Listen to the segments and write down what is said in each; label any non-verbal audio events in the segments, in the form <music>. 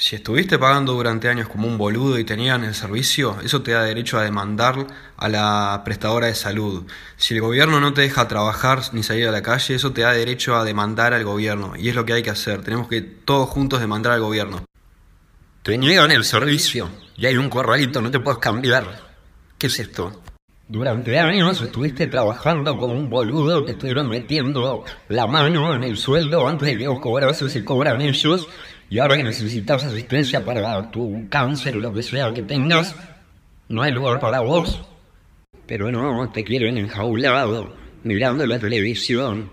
Si estuviste pagando durante años como un boludo y tenían el servicio, eso te da derecho a demandar a la prestadora de salud. Si el gobierno no te deja trabajar ni salir a la calle, eso te da derecho a demandar al gobierno. Y es lo que hay que hacer. Tenemos que todos juntos demandar al gobierno. Te niegan el servicio y hay un corralito, no te puedes cambiar. ¿Qué es esto? Durante años estuviste trabajando como un boludo, te estuvieron metiendo la mano en el sueldo antes de que vos cobrases y cobran ellos. Y ahora que necesitas asistencia para tu cáncer lo que sea que tengas, no hay lugar para vos. Pero no, te quieren enjaulado, mirando la televisión.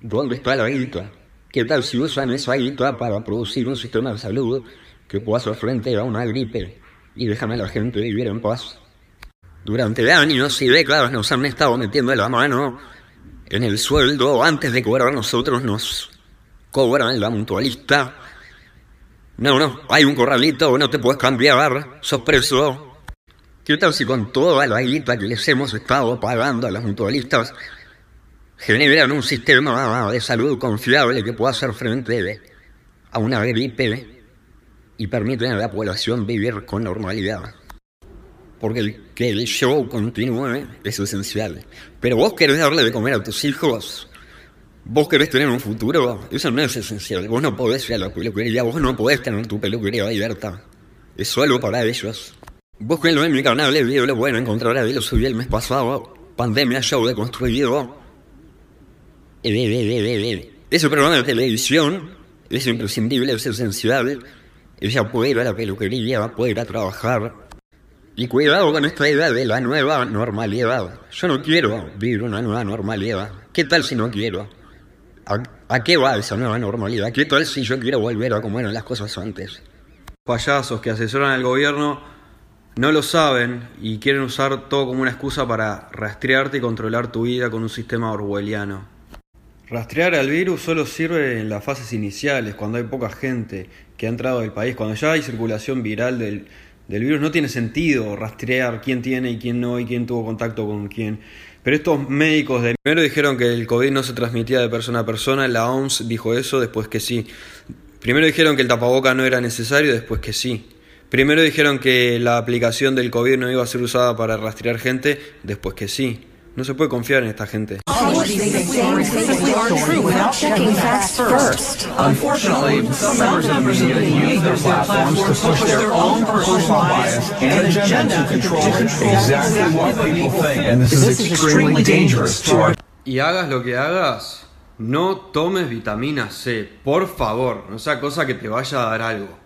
¿Dónde está la guita? ¿Qué tal si usan esa guita para producir un sistema de salud que pueda hacer frente a una gripe y dejan a la gente vivir en paz? Durante años y décadas nos han estado metiendo la mano en el sueldo antes de cobrar nosotros nos cobran la mutualista no, no, hay un corralito, no te puedes cambiar, sos preso. ¿Qué tal si con toda la guita que les hemos estado pagando a las mutualistas generan un sistema de salud confiable que pueda hacer frente a una gripe y permiten a la población vivir con normalidad? Porque que el show continúe es esencial. Pero vos querés darle de comer a tus hijos Vos querés tener un futuro, eso no es esencial. Vos no podés ir a la peluquería, vos no podés tener tu peluquería abierta. Es solo para ellos. Vos que en mi canal de video lo pueden encontrar ahí, lo subí el mes pasado. Pandemia Show de Construido. Ese programa de televisión es imprescindible, es esencial. Ella puede ir a la peluquería, puede ir a trabajar. Y cuidado con esta idea de la nueva normalidad. Yo no quiero vivir una nueva normalidad. ¿Qué tal si no quiero? ¿A, qué va esa nueva normalidad? ¿Qué tal si yo quiero volver a como eran las cosas antes? Payasos que asesoran al gobierno no lo saben y quieren usar todo como una excusa para rastrearte y controlar tu vida con un sistema orwelliano. Rastrear al virus solo sirve en las fases iniciales, cuando hay poca gente que ha entrado al país, cuando ya hay circulación viral del, del virus, no tiene sentido rastrear quién tiene y quién no y quién tuvo contacto con quién. Pero estos médicos de primero dijeron que el COVID no se transmitía de persona a persona, la OMS dijo eso, después que sí. Primero dijeron que el tapaboca no era necesario, después que sí. Primero dijeron que la aplicación del COVID no iba a ser usada para rastrear gente, después que sí. No se puede confiar en esta gente. Y hagas lo que hagas, no tomes vitamina C, por favor, no sea cosa que te vaya a dar algo.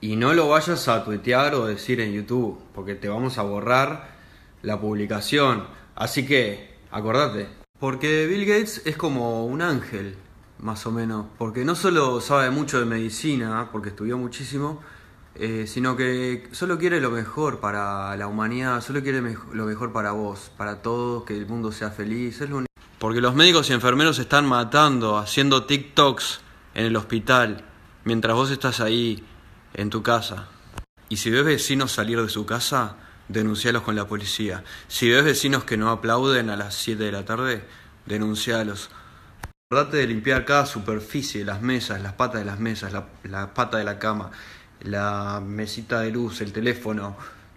Y no lo vayas a tuitear o decir en YouTube, porque te vamos a borrar la publicación Así que, acordate. Porque Bill Gates es como un ángel, más o menos. Porque no solo sabe mucho de medicina, porque estudió muchísimo, eh, sino que solo quiere lo mejor para la humanidad, solo quiere lo mejor para vos, para todos, que el mundo sea feliz. Es lo Porque los médicos y enfermeros están matando, haciendo TikToks en el hospital, mientras vos estás ahí en tu casa. Y si ves vecinos salir de su casa, denuncialos con la policía. Si ves vecinos que no aplauden a las 7 de la tarde, denuncialos. Acordate de limpiar cada superficie, las mesas, las patas de las mesas, la, pata de la cama, la mesita de luz, el teléfono,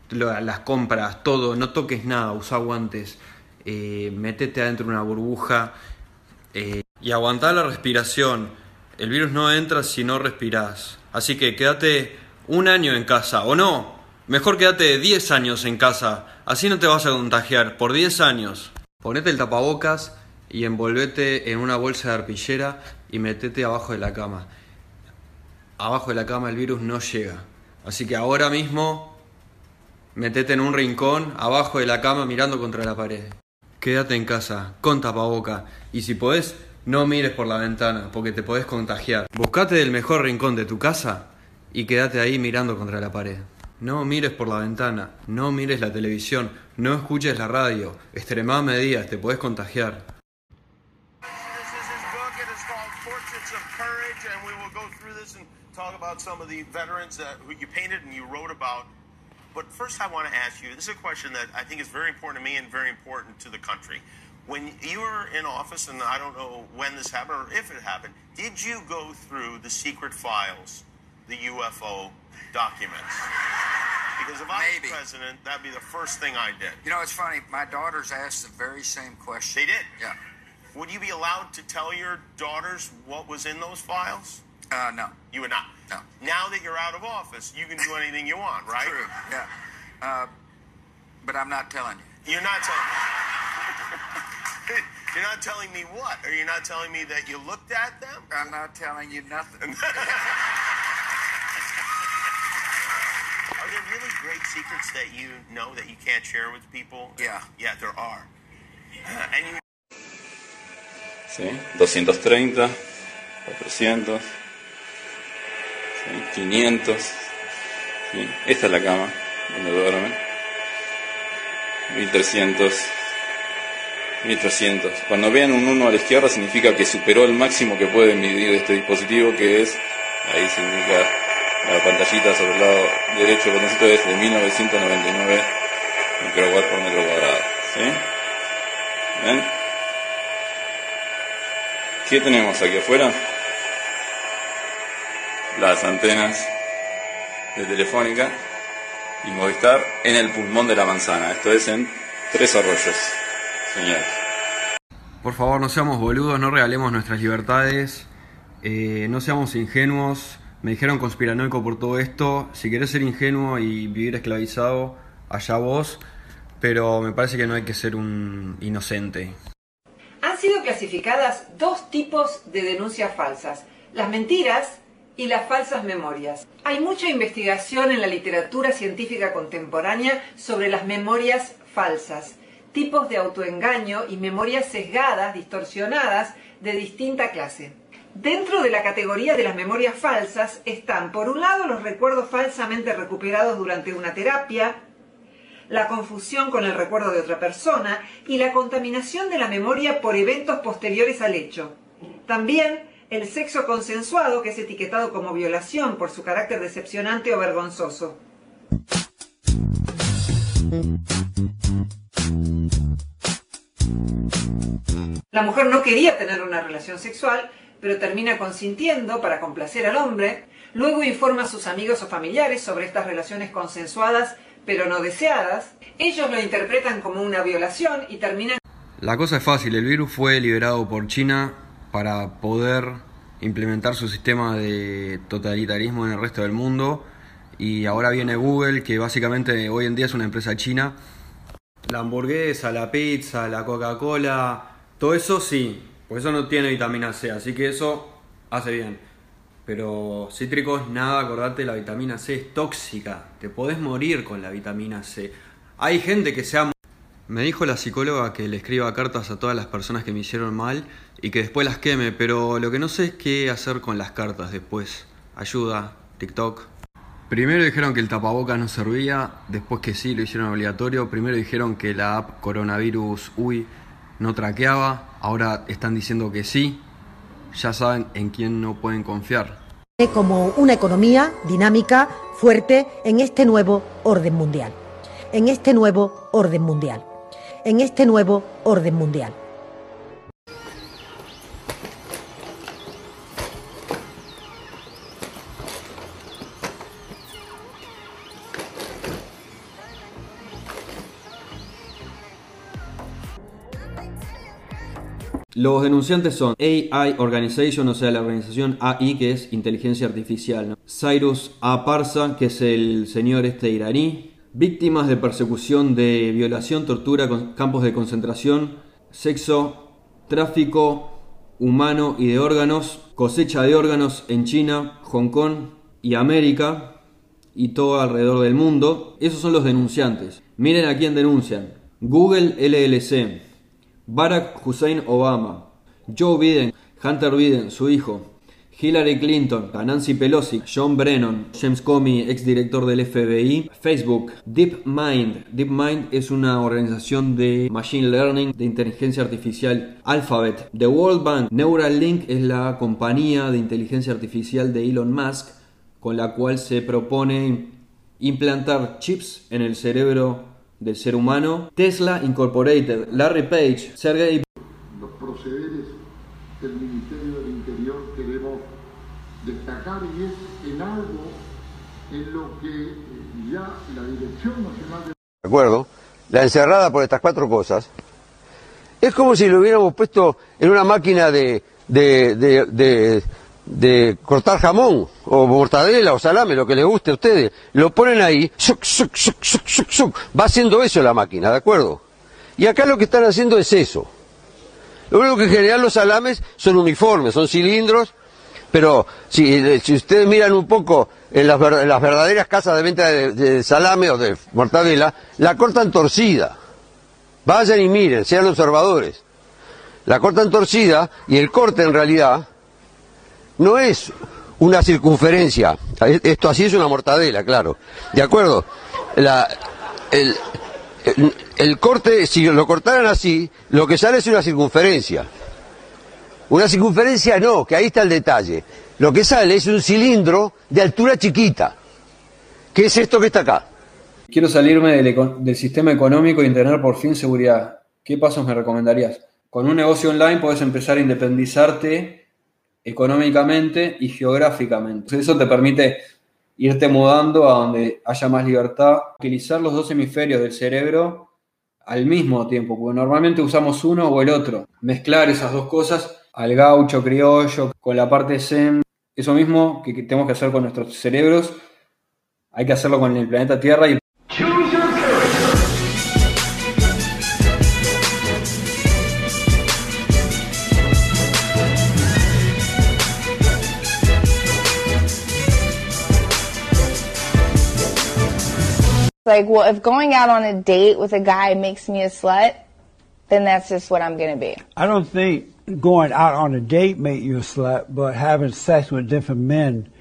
las compras, todo. No toques nada, usa guantes, eh, metete adentro de una burbuja eh, y aguantá la respiración. El virus no entra si no respirás. Así que quédate un año en casa, o no, Mejor quédate 10 años en casa, así no te vas a contagiar, por 10 años. Ponete el tapabocas y envolvete en una bolsa de arpillera y metete abajo de la cama. Abajo de la cama el virus no llega. Así que ahora mismo metete en un rincón abajo de la cama mirando contra la pared. Quédate en casa, con tapaboca. Y si podés, no mires por la ventana, porque te podés contagiar. Buscate el mejor rincón de tu casa y quédate ahí mirando contra la pared. No mires por la ventana, no mires la televisión, no escuches la radio. Extremad medidas, te puedes contagiar. talk about some of the veterans that, who you painted and you wrote about. But first, I want to ask you this is a question that I think is very important to me and very important to the country. When you were in office, and I don't know when this happened or if it happened, did you go through the secret files the UFO documents? Because if I Maybe. was president, that'd be the first thing I did. You know, it's funny. My daughters asked the very same question. They did. Yeah. Would you be allowed to tell your daughters what was in those files? Uh, no. You would not. No. Now that you're out of office, you can do anything you want, right? True. Yeah. Uh, but I'm not telling you. You're not telling. <laughs> You're not telling me what? Are you not telling me that you looked at them? I'm not telling you nothing. <laughs> <laughs> great secrets that you know that you can't share with people? Yeah. Yeah, there are. And you ¿sí? 230, 400, ¿sí? 500, ¿sí? esta es la cama donde duerme, 1300, 1300. Cuando vean un 1 a la izquierda significa que superó el máximo que puede medir este dispositivo que es, ahí se indica la pantallita sobre el lado derecho, el botoncito es de 1999 microwatt por metro cuadrado. ¿sí? ¿Ven? ¿Qué tenemos aquí afuera? Las antenas de Telefónica y Movistar en el pulmón de la manzana. Esto es en Tres Arroyos. Señal. Por favor, no seamos boludos, no regalemos nuestras libertades, eh, no seamos ingenuos. Me dijeron conspiranoico por todo esto. Si querés ser ingenuo y vivir esclavizado, allá vos. Pero me parece que no hay que ser un inocente. Han sido clasificadas dos tipos de denuncias falsas, las mentiras y las falsas memorias. Hay mucha investigación en la literatura científica contemporánea sobre las memorias falsas, tipos de autoengaño y memorias sesgadas, distorsionadas, de distinta clase. Dentro de la categoría de las memorias falsas están, por un lado, los recuerdos falsamente recuperados durante una terapia, la confusión con el recuerdo de otra persona y la contaminación de la memoria por eventos posteriores al hecho. También el sexo consensuado, que es etiquetado como violación por su carácter decepcionante o vergonzoso. La mujer no quería tener una relación sexual, pero termina consintiendo para complacer al hombre. Luego informa a sus amigos o familiares sobre estas relaciones consensuadas pero no deseadas. Ellos lo interpretan como una violación y terminan La cosa es fácil, el virus fue liberado por China para poder implementar su sistema de totalitarismo en el resto del mundo y ahora viene Google, que básicamente hoy en día es una empresa china. La hamburguesa, la pizza, la Coca-Cola, todo eso sí, pues eso no tiene vitamina C, así que eso hace bien. Pero cítricos, nada, acordate, la vitamina C es tóxica, te podés morir con la vitamina C. Hay gente que se ha me dijo la psicóloga que le escriba cartas a todas las personas que me hicieron mal y que después las queme, pero lo que no sé es qué hacer con las cartas después. Ayuda, TikTok. Primero dijeron que el tapabocas no servía, después que sí, lo hicieron obligatorio. Primero dijeron que la app Coronavirus UI no traqueaba, ahora están diciendo que sí. Ya saben en quién no pueden confiar. como una economía dinámica, fuerte, en este nuevo orden mundial. En este nuevo orden mundial. En este nuevo orden mundial. Los denunciantes son AI Organization, o sea, la organización AI, que es inteligencia artificial. Cyrus A. Parsa, que es el señor este iraní. Víctimas de persecución, de violación, tortura, campos de concentración, sexo, tráfico humano y de órganos, cosecha de órganos en China, Hong Kong y América y todo alrededor del mundo. Esos son los denunciantes. Miren a quién denuncian. Google LLC, Barack Hussein Obama, Joe Biden, Hunter Biden, su hijo, Hillary Clinton, Nancy Pelosi, John Brennan, James Comey, exdirector del FBI, Facebook, DeepMind. DeepMind es una organización de Machine Learning, de inteligencia artificial, Alphabet, The World Bank, Neuralink es la compañía de inteligencia artificial de Elon Musk, con la cual se propone implantar chips en el cerebro del ser humano. Tesla Incorporated, Larry Page, Sergey los procederes del Ministerio del Interior queremos destacar y es en algo en lo que ya la Dirección Nacional de... ¿De acuerdo? La encerrada por estas cuatro cosas. Es como si lo hubiéramos puesto en una máquina de, de, de, de, cortar jamón, o mortadela, o salame, lo que les guste a ustedes. Lo ponen ahí, suc, suc, suc, va haciendo eso la máquina, ¿de acuerdo? Y acá lo que están haciendo es eso. Lo único que en general los salames son uniformes, son cilindros, pero si, si ustedes miran un poco en las, en las verdaderas casas de venta de, de salame o de mortadela, la cortan torcida. Vayan y miren, sean observadores. La cortan torcida y el corte en realidad no es una circunferencia. Esto así es una mortadela, claro. ¿De acuerdo? La- el, corte, si lo cortaran así, lo que sale es una circunferencia. Una circunferencia no, que ahí está el detalle. Lo que sale es un cilindro de altura chiquita. ¿Qué es esto que está acá? Quiero salirme del, del sistema económico y tener por fin seguridad. ¿Qué pasos me recomendarías? Con un negocio online puedes empezar a independizarte económicamente y geográficamente. Eso te permite irte mudando a donde haya más libertad. Utilizar los dos hemisferios del cerebro al mismo tiempo, porque normalmente usamos uno o el otro. Mezclar esas dos cosas al gaucho criollo con la parte zen. Eso mismo que, tenemos que hacer con nuestros cerebros, hay que hacerlo con el planeta Tierra y Like, well, if going out on a date with a guy makes me a slut, then that's just what I'm gonna be. I don't think going out on a date make you a slut, but having sex with different men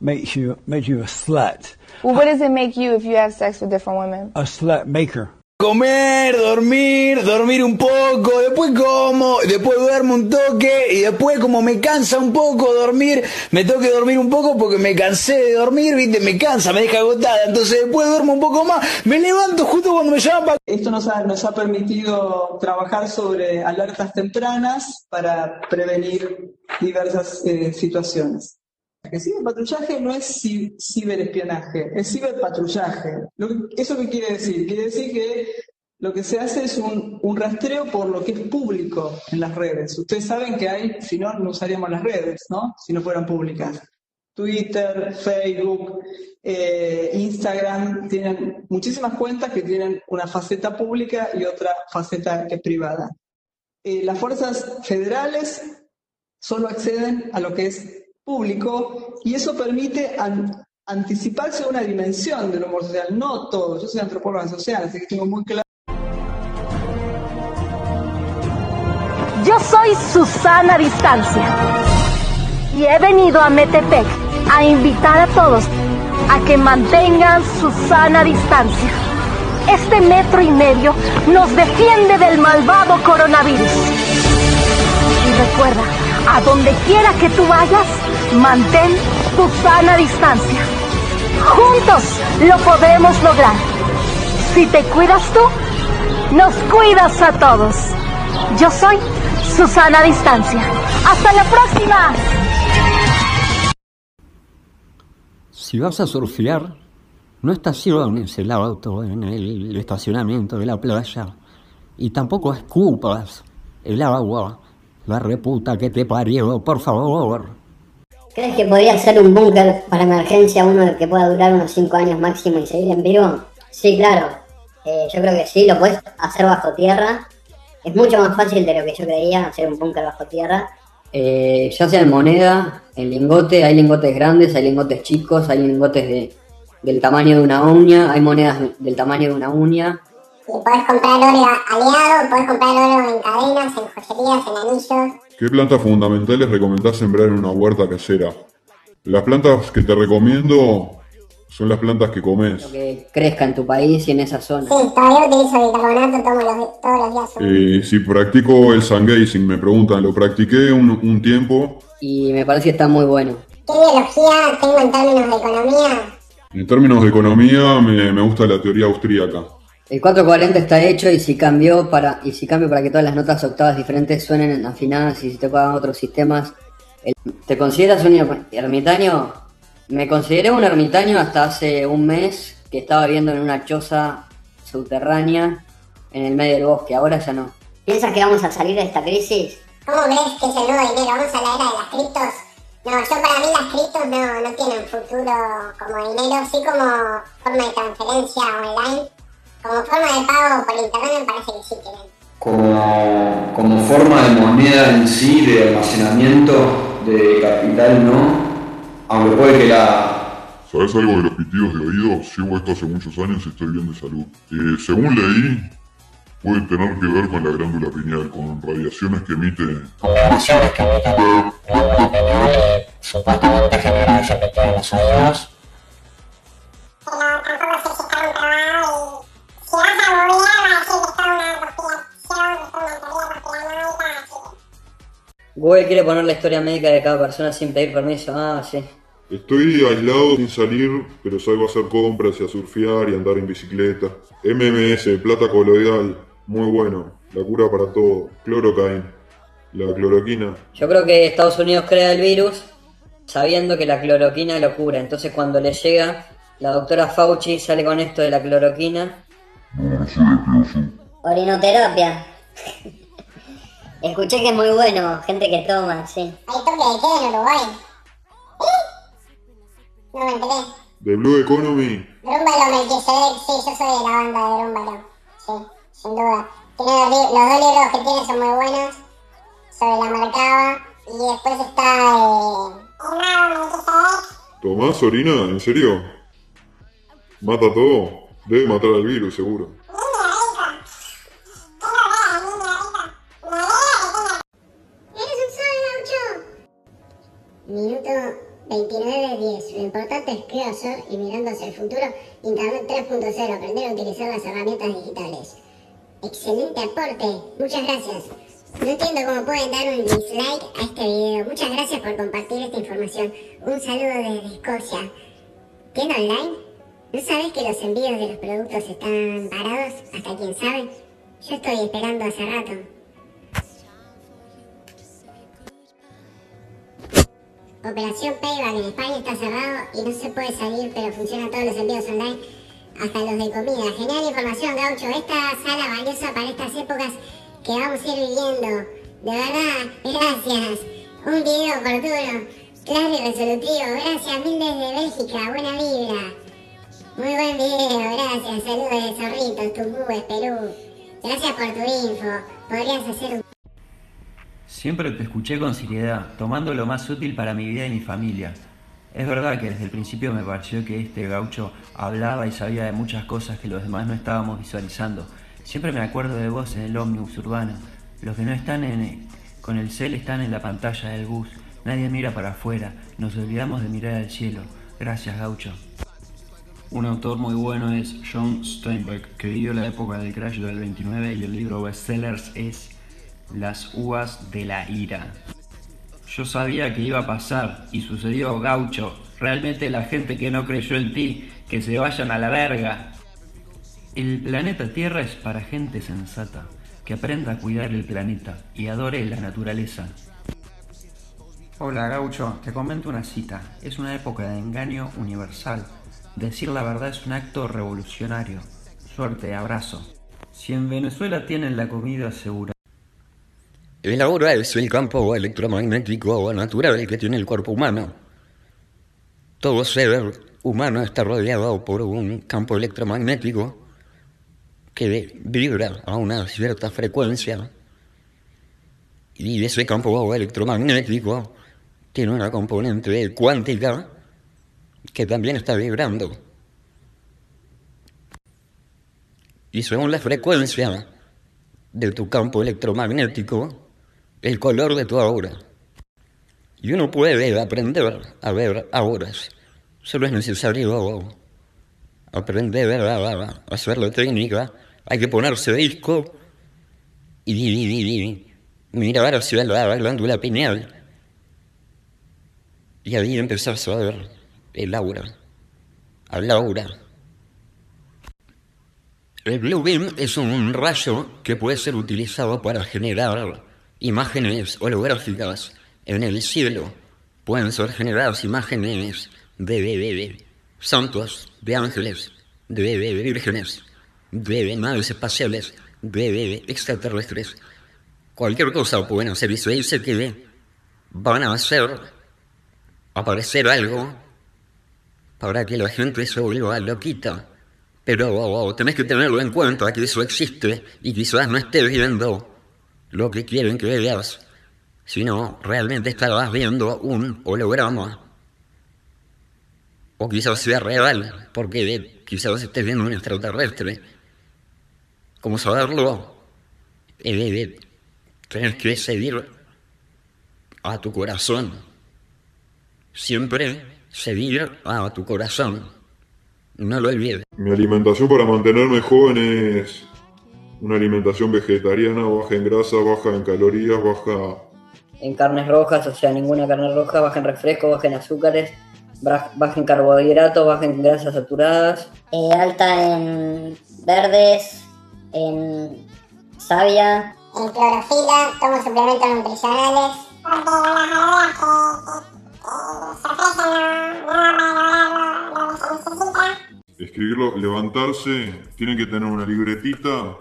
makes you makes you a slut. Well, what does it make you if you have sex with different women? A slut maker. Comer, dormir, dormir un poco, después como, después duermo un toque y después como me cansa un poco dormir, me tengo que dormir un poco porque me cansé de dormir, viste, me cansa, me deja agotada, entonces después duermo un poco más, me levanto justo cuando me llaman para... Esto nos ha, nos ha permitido trabajar sobre alertas tempranas para prevenir diversas eh, situaciones. El ciberpatrullaje no es ci- ciberespionaje, es ciberpatrullaje. ¿Eso qué quiere decir? Quiere decir que lo que se hace es un, rastreo por lo que es público en las redes. Ustedes saben que hay, si no, no usaríamos las redes, ¿no? Si no fueran públicas. Twitter, Facebook, eh, Instagram, tienen muchísimas cuentas que tienen una faceta pública y otra faceta que privada. Eh, las fuerzas federales solo acceden a lo que es público y eso permite an- anticiparse una dimensión del humor social, no todo. Yo soy antropóloga social, así que tengo muy claro. Yo soy Susana Distancia y he venido a Metepec a invitar a todos a que mantengan su sana distancia. Este metro y medio nos defiende del malvado coronavirus. Y recuerda, a donde quiera que tú vayas, mantén tu sana distancia. Juntos lo podemos lograr. Si te cuidas tú, nos cuidas a todos. Yo soy Susana Distancia. ¡Hasta la próxima! Si vas a surfear, no estaciones el auto en el estacionamiento de la playa y tampoco escupas el agua. La reputa que te parió, por favor. ¿Crees que podría ser un búnker para emergencia uno que pueda durar unos 5 años máximo y seguir en vivo? Sí, claro. Eh, yo creo que sí, lo puedes hacer bajo tierra. Es mucho más fácil de lo que yo creía hacer un búnker bajo tierra. Eh, ya sea en moneda, en lingote, hay lingotes grandes, hay lingotes chicos, hay lingotes de, del tamaño de una uña, hay monedas del tamaño de una uña. Y comprar oro aliado, podés comprar oro en cadenas, en joyerías, en anillos. ¿Qué plantas fundamentales recomendás sembrar en una huerta casera? Las plantas que te recomiendo son las plantas que comes. que crezca en tu país y en esa zona. Sí, todavía utilizo bicarbonato los, todos los días. Eh, si practico el sun gazing, me preguntan, lo practiqué un, un tiempo. Y me parece que está muy bueno. ¿Qué ideología tengo en términos de economía? En términos de economía, me, me gusta la teoría austríaca. El 440 está hecho y si cambió para y si cambio para que todas las notas octavas diferentes suenen afinadas y si te pagan otros sistemas ¿Te consideras un er- ermitaño? Me consideré un ermitaño hasta hace un mes que estaba viviendo en una choza subterránea en el medio del bosque. Ahora ya no. ¿Piensas que vamos a salir de esta crisis? ¿Cómo crees que es el nuevo dinero? ¿Vamos a la era de las criptos? No, yo para mí las criptos no, no tienen futuro como dinero, sí como forma de transferencia online. Como forma de pago por internet me parece que sí tienen. Como, como forma de moneda en sí, de almacenamiento de capital, no. Aunque puede que la, ¿Sabes algo de los pitidos de oído? Llevo esto hace muchos años y estoy bien de salud. Eh, según leí, puede tener que ver con la glándula pineal, con radiaciones que emite... Radiaciones que emite la glándula pineal supuestamente genera en los oídos. Pero tampoco Google quiere poner la historia médica de cada persona sin pedir permiso. Ah, sí. Estoy aislado sin salir, pero salgo a hacer compras y a surfear y andar en bicicleta. MMS, plata coloidal, muy bueno. La cura para todo. Clorocaine. La cloroquina. Yo creo que Estados Unidos crea el virus sabiendo que la cloroquina lo cura. Entonces cuando le llega, la doctora Fauci sale con esto de la cloroquina. Orinoterapia. Escuché que es muy bueno, gente que toma, sí. ¿Hay toque de queda en Uruguay? ¿Eh? No me enteré. De Blue Economy. Drúmbalo, Melquisedec, sí, yo soy de la banda de Drúmbalo. Sí, sin duda. Tiene los, los dos libros que tiene son muy buenos. Sobre la marcaba. Y después está eh. ¿Tomás orina? ¿En serio? ¿Mata todo? Debe matar al virus, seguro. Minuto 29.10. Lo importante es hacer y mirando hacia el futuro, Internet 3.0, aprender a utilizar las herramientas digitales. Excelente aporte, muchas gracias. No entiendo cómo pueden dar un dislike a este video. Muchas gracias por compartir esta información. Un saludo desde Escocia. ¿Tienda online? ¿No sabes que los envíos de los productos están parados? Hasta quién sabe. Yo estoy esperando hace rato. Operación Payback en España está cerrado y no se puede salir, pero funcionan todos los envíos online, hasta los de comida. Genial información, Gaucho. Esta sala valiosa para estas épocas que vamos a ir viviendo. De verdad, <laughs> gracias. Un video oportuno, claro y resolutivo. Gracias, mil desde Bélgica. Buena vibra. Muy buen video, gracias. Saludos de Zorritos, Tumbúes, Perú. Gracias por tu info. Podrías hacer un Siempre te escuché con seriedad, tomando lo más útil para mi vida y mi familia. Es verdad que desde el principio me pareció que este gaucho hablaba y sabía de muchas cosas que los demás no estábamos visualizando. Siempre me acuerdo de vos en el ómnibus urbano. Los que no están en, con el cel están en la pantalla del bus. Nadie mira para afuera. Nos olvidamos de mirar al cielo. Gracias, gaucho. Un autor muy bueno es John Steinbeck, que vivió la época del crash del 29 y el libro bestsellers es Las uvas de la ira. Yo sabía que iba a pasar y sucedió, gaucho. Realmente la gente que no creyó en ti, que se vayan a la verga. El planeta Tierra es para gente sensata, que aprenda a cuidar el planeta y adore la naturaleza. Hola gaucho, te comento una cita. Es una época de engaño universal. Decir la verdad es un acto revolucionario. Suerte, abrazo. Si en Venezuela tienen la comida segura. El ahora es el campo electromagnético natural que tiene el cuerpo humano. Todo ser humano está rodeado por un campo electromagnético que vibra a una cierta frecuencia. Y ese campo electromagnético tiene una componente cuántica que también está vibrando. Y según la frecuencia de tu campo electromagnético, el color de tu aura. Y uno puede aprender a ver auras. Solo es necesario aprender a, hacer la técnica. Hay que ponerse disco y, y- y- y mirar hacia la glándula pineal. Y ahí empezás a ver el aura. Al aura. El Blue Beam es un rayo que puede ser utilizado para generar imágenes holográficas En el cielo pueden ser generadas imágenes de, santos, de ángeles, de, vírgenes, de, naves espaciales, de, extraterrestres. Cualquier cosa pueden hacer y se dice que van a hacer aparecer algo para que la gente se vuelva loquita. Pero oh, oh, tenés que tenerlo en cuenta que eso existe y quizás no estés viendo lo que quieren que veas, sino realmente estarás viendo un holograma. O quizás sea real, porque quizás estés viendo un extraterrestre. ¿Cómo saberlo? Tienes que seguir a tu corazón. Siempre seguir a tu corazón. No lo olvides. Mi alimentación para mantenerme joven es una alimentación vegetariana, baja en grasa, baja en calorías, baja En carnes rojas, o sea, ninguna carne roja, baja en refresco, baja en azúcares, baja en carbohidratos, baja en grasas saturadas. Eh, alta en verdes, en savia. En clorofila, tomo suplementos nutricionales. Porque las que, escribirlo, levantarse, tienen que tener una libretita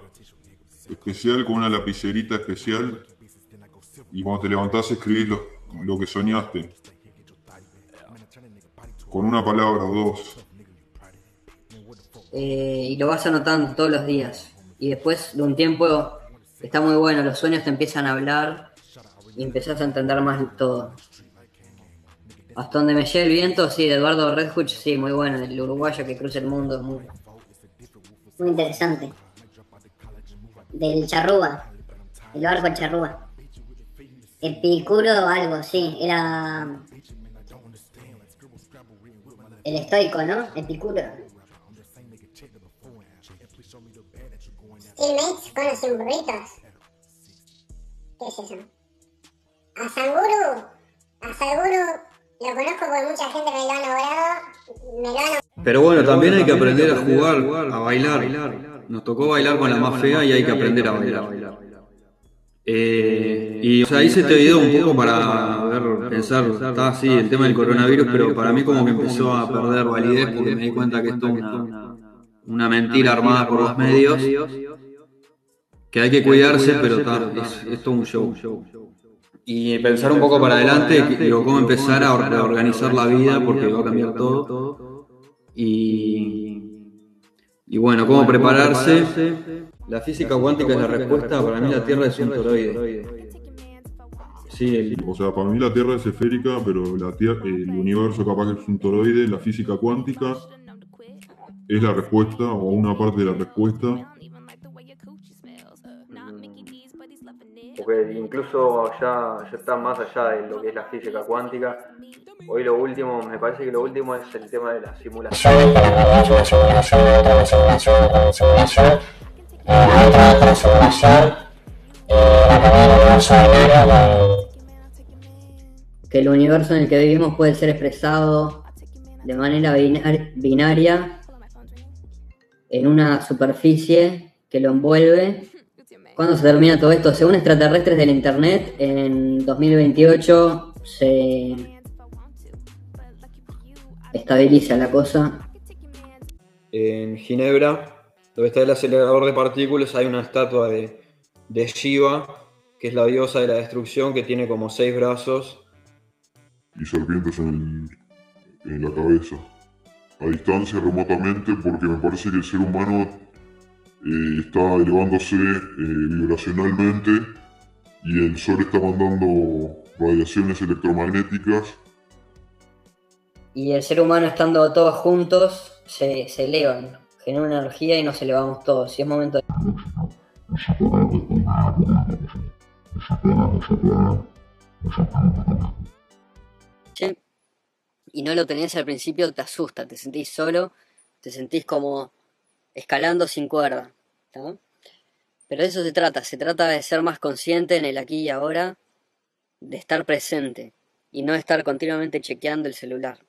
especial con una lapicerita especial y cuando te levantás escribís lo, lo que soñaste. Con una palabra o dos. Eh, y lo vas anotando todos los días. Y después de un tiempo está muy bueno, los sueños te empiezan a hablar y empezás a entender más todo. Hasta donde me lleve el viento, sí, de Eduardo Redhuch, sí, muy bueno, el uruguayo que cruza el mundo, muy, Muy interesante. Del charrúa. El barco charrúa. Epicuro o algo, sí. Era. El estoico, ¿no? Epicuro. Steel Mates con los sin burritos. ¿Qué es eso? A Sanguru. A Sanguru lo conozco porque mucha gente me lo ha nombrado. Me lo ha Pero bueno, también hay que aprender a jugar, a bailar. Nos tocó bailar con la más fea y hay que aprender a bailar. Eh, y o sea, hice este video un poco para ver, pensar, está así el tema del coronavirus, pero para mí como que empezó a perder validez porque me di cuenta que esto es una, una mentira armada por los medios, que hay que cuidarse, pero está, es, es todo un show. Y pensar un poco para adelante, digo, cómo empezar a organizar la vida, porque va a cambiar todo. Y, y bueno, cómo prepararse. La física cuántica es la respuesta, para mí la Tierra es un toroide. Sí, el- O sea, para mí la Tierra es esférica, pero la tierra, el universo capaz que es un toroide, la física cuántica es la respuesta o una parte de la respuesta. porque incluso ya, ya está más allá de lo que es la física cuántica. Hoy lo último, me parece que lo último es el tema de la simulación. Simulación, otra simulación, otra simulación, otra otra simulación, que el universo en el que vivimos puede ser expresado de manera binar- binaria en una superficie que lo envuelve. ¿Cuándo se termina todo esto? Según extraterrestres del Internet, en 2028 se estabiliza la cosa. En Ginebra, donde está el acelerador de partículas, hay una estatua de, de Shiva, que es la diosa de la destrucción, que tiene como seis brazos. y serpientes en, el- en la cabeza. A distancia, remotamente, porque me parece que el ser humano eh, está elevándose eh, vibracionalmente y el sol está mandando radiaciones electromagnéticas Y el ser humano estando todos juntos se, se elevan, genera una energía y nos elevamos todos. Y es momento de... Sí. y no lo tenés al principio, te asusta, te sentís solo, te sentís como escalando sin cuerda. ¿tá? Pero de eso se trata, se trata de ser más consciente en el aquí y ahora, de estar presente y no estar continuamente chequeando el celular.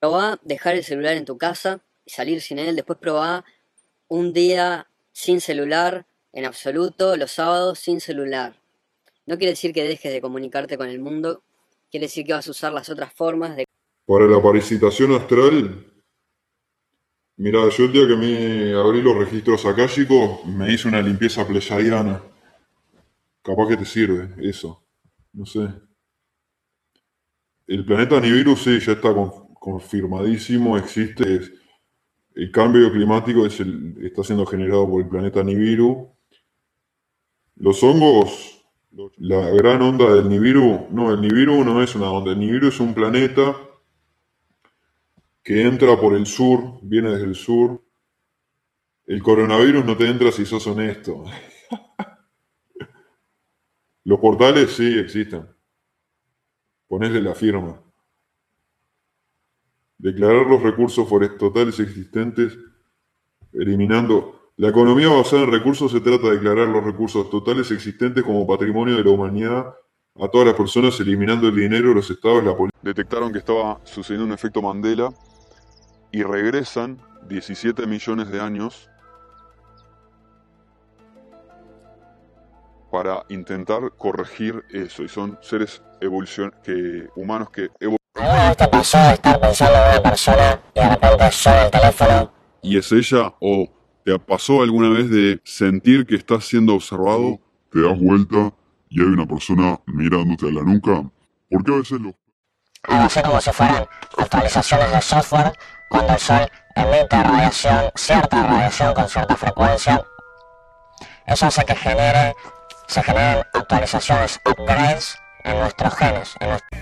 Probá dejar el celular en tu casa y salir sin él, después probá un día sin celular en absoluto, los sábados sin celular. No quiere decir que dejes de comunicarte con el mundo, quiere decir que vas a usar las otras formas de... Para la parasitación astral, mira, yo el día que me abrí los registros akáshicos, me hice una limpieza pleyadiana. Capaz que te sirve eso. No sé. El planeta Nibiru sí, ya está con- confirmadísimo, existe. el cambio climático es el- está siendo generado por el planeta Nibiru. Los hongos, la gran onda del Nibiru, no, el Nibiru no es una onda, el Nibiru es un planeta que entra por el sur, viene desde el sur. El coronavirus no te entra si sos honesto. <laughs> Los portales sí existen. Ponele la firma. Declarar los recursos forestales existentes, eliminando. La economía basada en recursos se trata de declarar los recursos totales existentes como patrimonio de la humanidad a todas las personas, eliminando el dinero, los estados, la política. Detectaron que estaba sucediendo un efecto Mandela y regresan 17 millones de años para intentar corregir eso. Y son seres evolucion que, humanos que evolucionan. ¿Alguna vez te pasó de estar pensando en una persona y de repente suena el teléfono? ¿Y es ella o te pasó alguna vez de sentir que estás siendo observado? Te das vuelta y hay una persona mirándote a la nuca. ¿Por qué a veces los... Algo así como si fueran actualizaciones de software cuando el sol emite radiación, cierta radiación con cierta frecuencia. Eso hace que genere, se generen actualizaciones, upgrades en nuestros genes, en nuestro-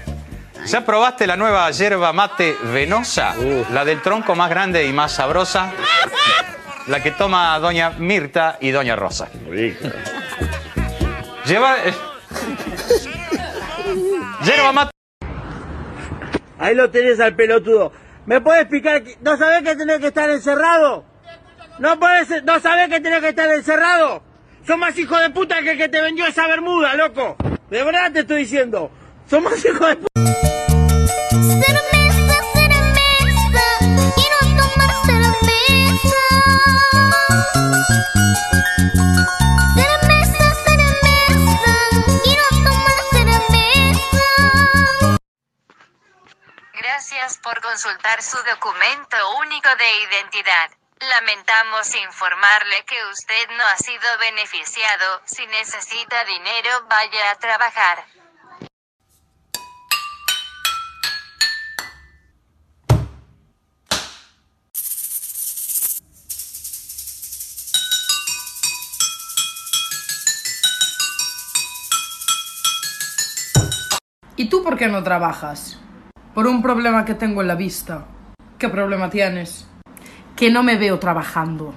¿Ya probaste la nueva yerba mate venosa? La del tronco más grande y más sabrosa. La que toma Doña Mirta y Doña Rosa. Lleva. eh, Yerba mate. Ahí lo tenés al pelotudo. ¿Me puedes explicar? que- ¿No sabés que tenés que estar encerrado? ¿No, podés, ¿No sabés que tenés que estar encerrado? Sos más hijo de puta que el que te vendió esa bermuda, loco. De verdad te estoy diciendo. Sos más hijo de puta. Por consultar su documento único de identidad. Lamentamos informarle que usted no ha sido beneficiado. Si necesita dinero, vaya a trabajar. ¿Y tú por qué no trabajas? Por un problema que tengo en la vista. ¿Qué problema tienes? Que no me veo trabajando.